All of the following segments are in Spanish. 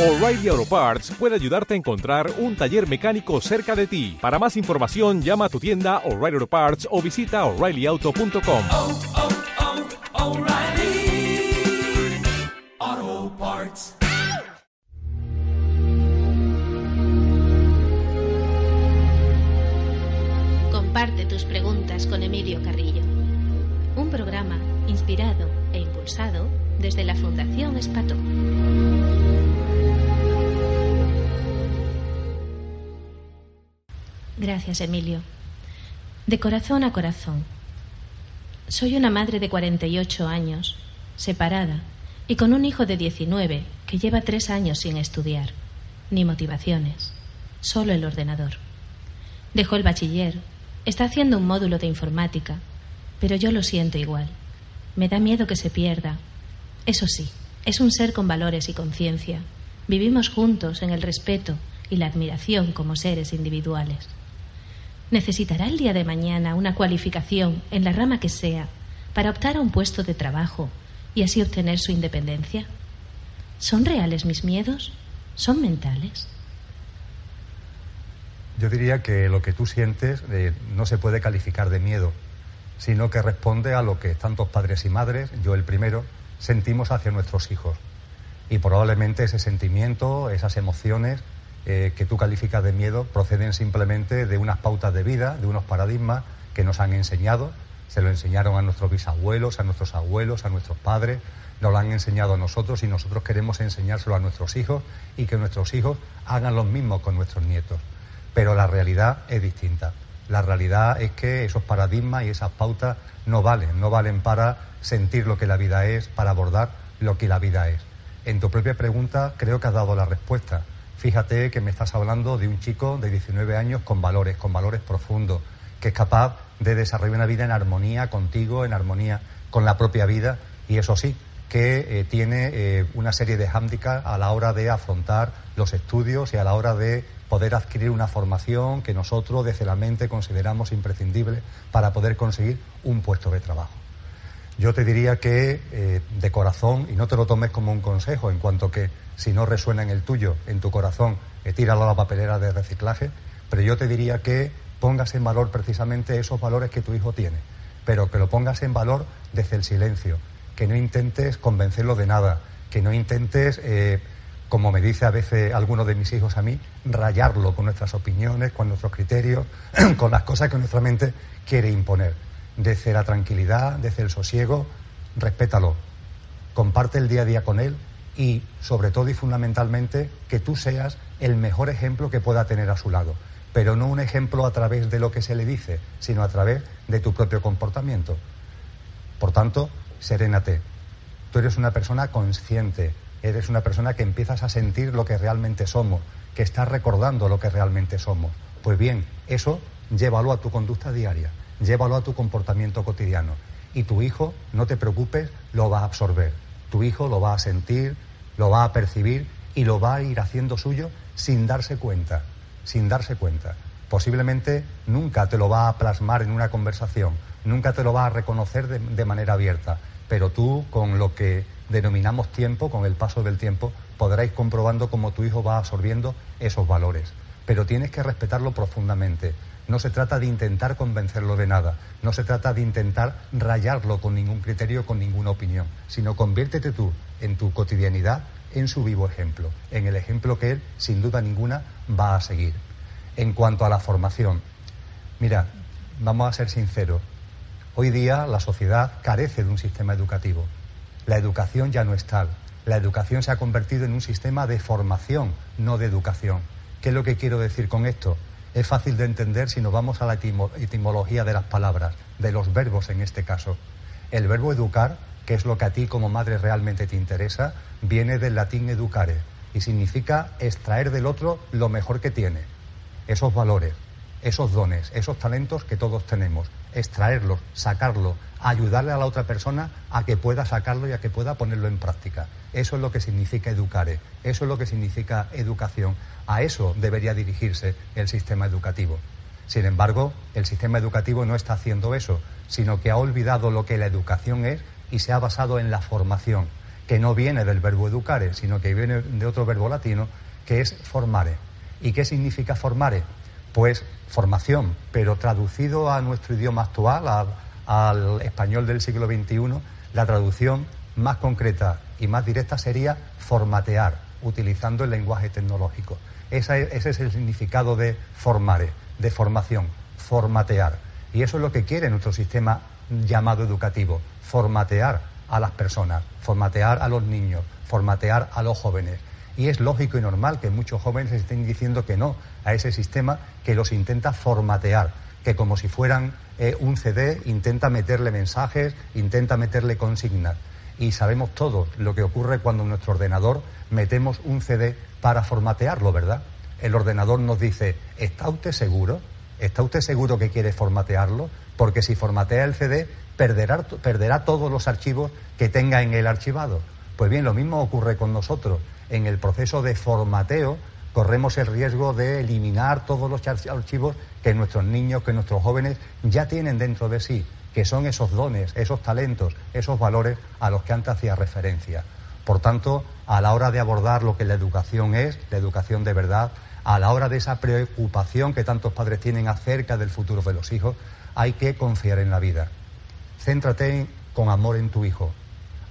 O'Reilly Auto Parts puede ayudarte a encontrar un taller mecánico cerca de ti. Para más información, llama a tu tienda O'Reilly Auto Parts o visita oreillyauto.com. oh, oh, Parts. Comparte tus preguntas con Emilio Carrillo. Un programa inspirado e impulsado desde la Fundación Espató. Gracias, Emilio. De corazón a corazón. Soy una madre de 48 años, separada, y con un hijo de 19 que lleva tres años sin estudiar, ni motivaciones, solo el ordenador. Dejó el bachiller, está haciendo un módulo de informática, pero yo lo siento igual. Me da miedo que se pierda. Eso sí, es un ser con valores y conciencia. Vivimos juntos en el respeto y la admiración como seres individuales. ¿Necesitará el día de mañana una cualificación en la rama que sea para optar a un puesto de trabajo y así obtener su independencia? ¿Son reales mis miedos? ¿Son mentales? Yo diría que lo que tú sientes eh, no se puede calificar de miedo, sino que responde a lo que tantos padres y madres, yo el primero, sentimos hacia nuestros hijos. Y probablemente ese sentimiento, esas emociones eh, que tú calificas de miedo, proceden simplemente de unas pautas de vida, de unos paradigmas que nos han enseñado, se lo enseñaron a nuestros bisabuelos, a nuestros abuelos, a nuestros padres, nos lo han enseñado a nosotros y nosotros queremos enseñárselo a nuestros hijos y que nuestros hijos hagan lo mismo con nuestros nietos. Pero la realidad es distinta. La realidad es que esos paradigmas y esas pautas no valen, no valen para sentir lo que la vida es, para abordar lo que la vida es. En tu propia pregunta creo que has dado la respuesta. Fíjate que me estás hablando de un chico de 19 años con valores, con valores profundos, que es capaz de desarrollar una vida en armonía contigo, en armonía con la propia vida, y eso sí, que eh, tiene eh, una serie de hándicaps a la hora de afrontar los estudios y a la hora de poder adquirir una formación que nosotros desde la mente consideramos imprescindible para poder conseguir un puesto de trabajo. Yo te diría que eh, de corazón, y no te lo tomes como un consejo, en cuanto que si no resuena en el tuyo, en tu corazón, eh, tíralo a la papelera de reciclaje, pero yo te diría que pongas en valor precisamente esos valores que tu hijo tiene, pero que lo pongas en valor desde el silencio, que no intentes convencerlo de nada, que no intentes, eh, como me dice a veces alguno de mis hijos a mí, rayarlo con nuestras opiniones, con nuestros criterios, con las cosas que nuestra mente quiere imponer. Desde la tranquilidad, desde el sosiego, respétalo, comparte el día a día con él y, sobre todo y fundamentalmente, que tú seas el mejor ejemplo que pueda tener a su lado, pero no un ejemplo a través de lo que se le dice, sino a través de tu propio comportamiento. Por tanto, serénate. Tú eres una persona consciente, eres una persona que empiezas a sentir lo que realmente somos, que estás recordando lo que realmente somos. Pues bien, eso llévalo a tu conducta diaria, llévalo a tu comportamiento cotidiano. Y tu hijo, no te preocupes, lo va a absorber. Tu hijo lo va a sentir, lo va a percibir y lo va a ir haciendo suyo sin darse cuenta, sin darse cuenta. Posiblemente nunca te lo va a plasmar en una conversación, nunca te lo va a reconocer de, manera abierta, pero tú con lo que denominamos tiempo, con el paso del tiempo, podrás ir comprobando cómo tu hijo va absorbiendo esos valores. Pero tienes que respetarlo profundamente. No se trata de intentar convencerlo de nada, no se trata de intentar rayarlo con ningún criterio, con ninguna opinión, sino conviértete tú en tu cotidianidad en su vivo ejemplo, en el ejemplo que él, sin duda ninguna, va a seguir. En cuanto a la formación, mira, vamos a ser sinceros, hoy día la sociedad carece de un sistema educativo. La educación ya no es tal. La educación se ha convertido en un sistema de formación, no de educación. ¿Qué es lo que quiero decir con esto? Es fácil de entender si nos vamos a la etimo- etimología de las palabras, de los verbos en este caso. El verbo educar, que es lo que a ti como madre realmente te interesa, viene del latín educare y significa extraer del otro lo mejor que tiene, esos valores, esos dones, esos talentos que todos tenemos, extraerlos, sacarlos, ayudarle a la otra persona a que pueda sacarlo y a que pueda ponerlo en práctica. Eso es lo que significa educare, eso es lo que significa educación. A eso debería dirigirse el sistema educativo. Sin embargo, el sistema educativo no está haciendo eso, sino que ha olvidado lo que la educación es y se ha basado en la formación, que no viene del verbo educare, sino que viene de otro verbo latino, que es formare. ¿Y qué significa formare? Pues formación, pero traducido a nuestro idioma actual, al español del siglo XXI, la traducción más concreta y más directa sería formatear, utilizando el lenguaje tecnológico. ese es el significado de formare, de formación, formatear. Y eso es lo que quiere nuestro sistema llamado educativo, formatear a las personas, formatear a los niños, formatear a los jóvenes. Y es lógico y normal que muchos jóvenes estén diciendo que no a ese sistema que los intenta formatear, que como si fueran eh, un CD intenta meterle mensajes, intenta meterle consignas. Y sabemos todos lo que ocurre cuando en nuestro ordenador metemos un CD para formatearlo, ¿verdad? El ordenador nos dice, ¿está usted seguro? ¿Está usted seguro que quiere formatearlo? Porque si formatea el CD, perderá, perderá todos los archivos que tenga en el archivado. Pues bien, lo mismo ocurre con nosotros. En el proceso de formateo corremos el riesgo de eliminar todos los archivos que nuestros niños, que nuestros jóvenes ya tienen dentro de sí, que son esos dones, esos talentos, esos valores a los que antes hacía referencia. Por tanto, a la hora de abordar lo que la educación es, la educación de verdad, a la hora de esa preocupación que tantos padres tienen acerca del futuro de los hijos, hay que confiar en la vida. Céntrate con amor en tu hijo.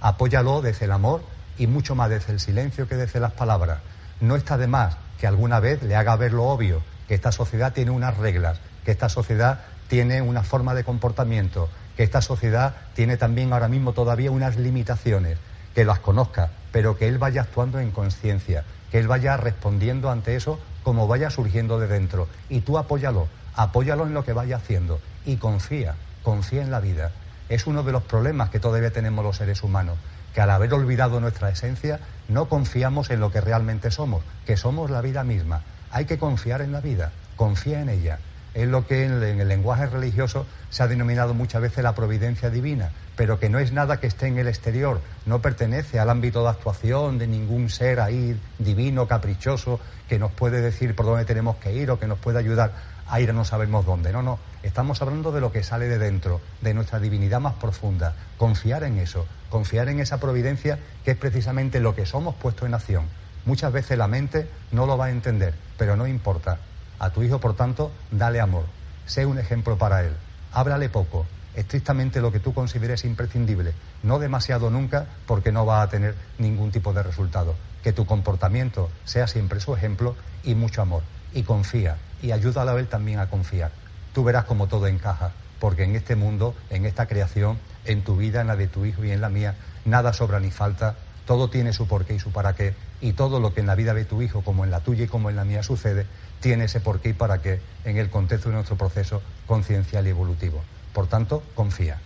Apóyalo desde el amor y mucho más desde el silencio que desde las palabras. No está de más que alguna vez le haga ver lo obvio, que esta sociedad tiene unas reglas, que esta sociedad tiene una forma de comportamiento, que esta sociedad tiene también ahora mismo todavía unas limitaciones, que las conozca, pero que él vaya actuando en conciencia, que él vaya respondiendo ante eso como vaya surgiendo de dentro. Y tú apóyalo, apóyalo en lo que vaya haciendo y confía, confía en la vida. Es uno de los problemas que todavía tenemos los seres humanos, que al haber olvidado nuestra esencia no confiamos en lo que realmente somos, que somos la vida misma. Hay que confiar en la vida, confía en ella. Es lo que en el lenguaje religioso se ha denominado muchas veces la providencia divina, pero que no es nada que esté en el exterior, no pertenece al ámbito de actuación de ningún ser ahí divino, caprichoso, que nos puede decir por dónde tenemos que ir o que nos puede ayudar a ir a no sabemos dónde. No, no, estamos hablando de lo que sale de dentro, de nuestra divinidad más profunda. Confiar en eso, confiar en esa providencia que es precisamente lo que somos puesto en acción. Muchas veces la mente no lo va a entender, pero no importa. A tu hijo, por tanto, dale amor. Sé un ejemplo para él. Háblale poco, estrictamente lo que tú consideres imprescindible, no demasiado nunca porque no va a tener ningún tipo de resultado. Que tu comportamiento sea siempre su ejemplo y mucho amor. Y confía y ayúdalo a él también a confiar. Tú verás cómo todo encaja, porque en este mundo, en esta creación, en tu vida, en la de tu hijo y en la mía, nada sobra ni falta, todo tiene su porqué y su para qué, y todo lo que en la vida de tu hijo, como en la tuya y como en la mía sucede, tiene ese porqué y para qué en el contexto de nuestro proceso conciencial y evolutivo. Por tanto, confía.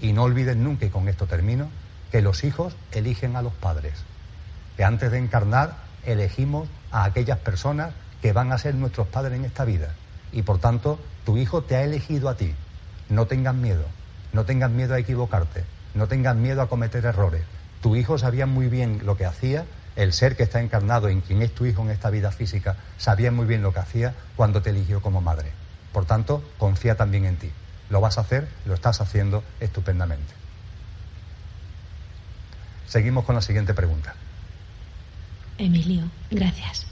Y no olvides nunca, y con esto termino, que los hijos eligen a los padres. Que antes de encarnar elegimos a aquellas personas que van a ser nuestros padres en esta vida. Y por tanto, tu hijo te ha elegido a ti. No tengas miedo. No tengas miedo a equivocarte. No tengas miedo a cometer errores. Tu hijo sabía muy bien lo que hacía. El ser que está encarnado en quien es tu hijo en esta vida física sabía muy bien lo que hacía cuando te eligió como madre. Por tanto, confía también en ti. Lo vas a hacer, lo estás haciendo estupendamente. Seguimos con la siguiente pregunta. Emilio, gracias.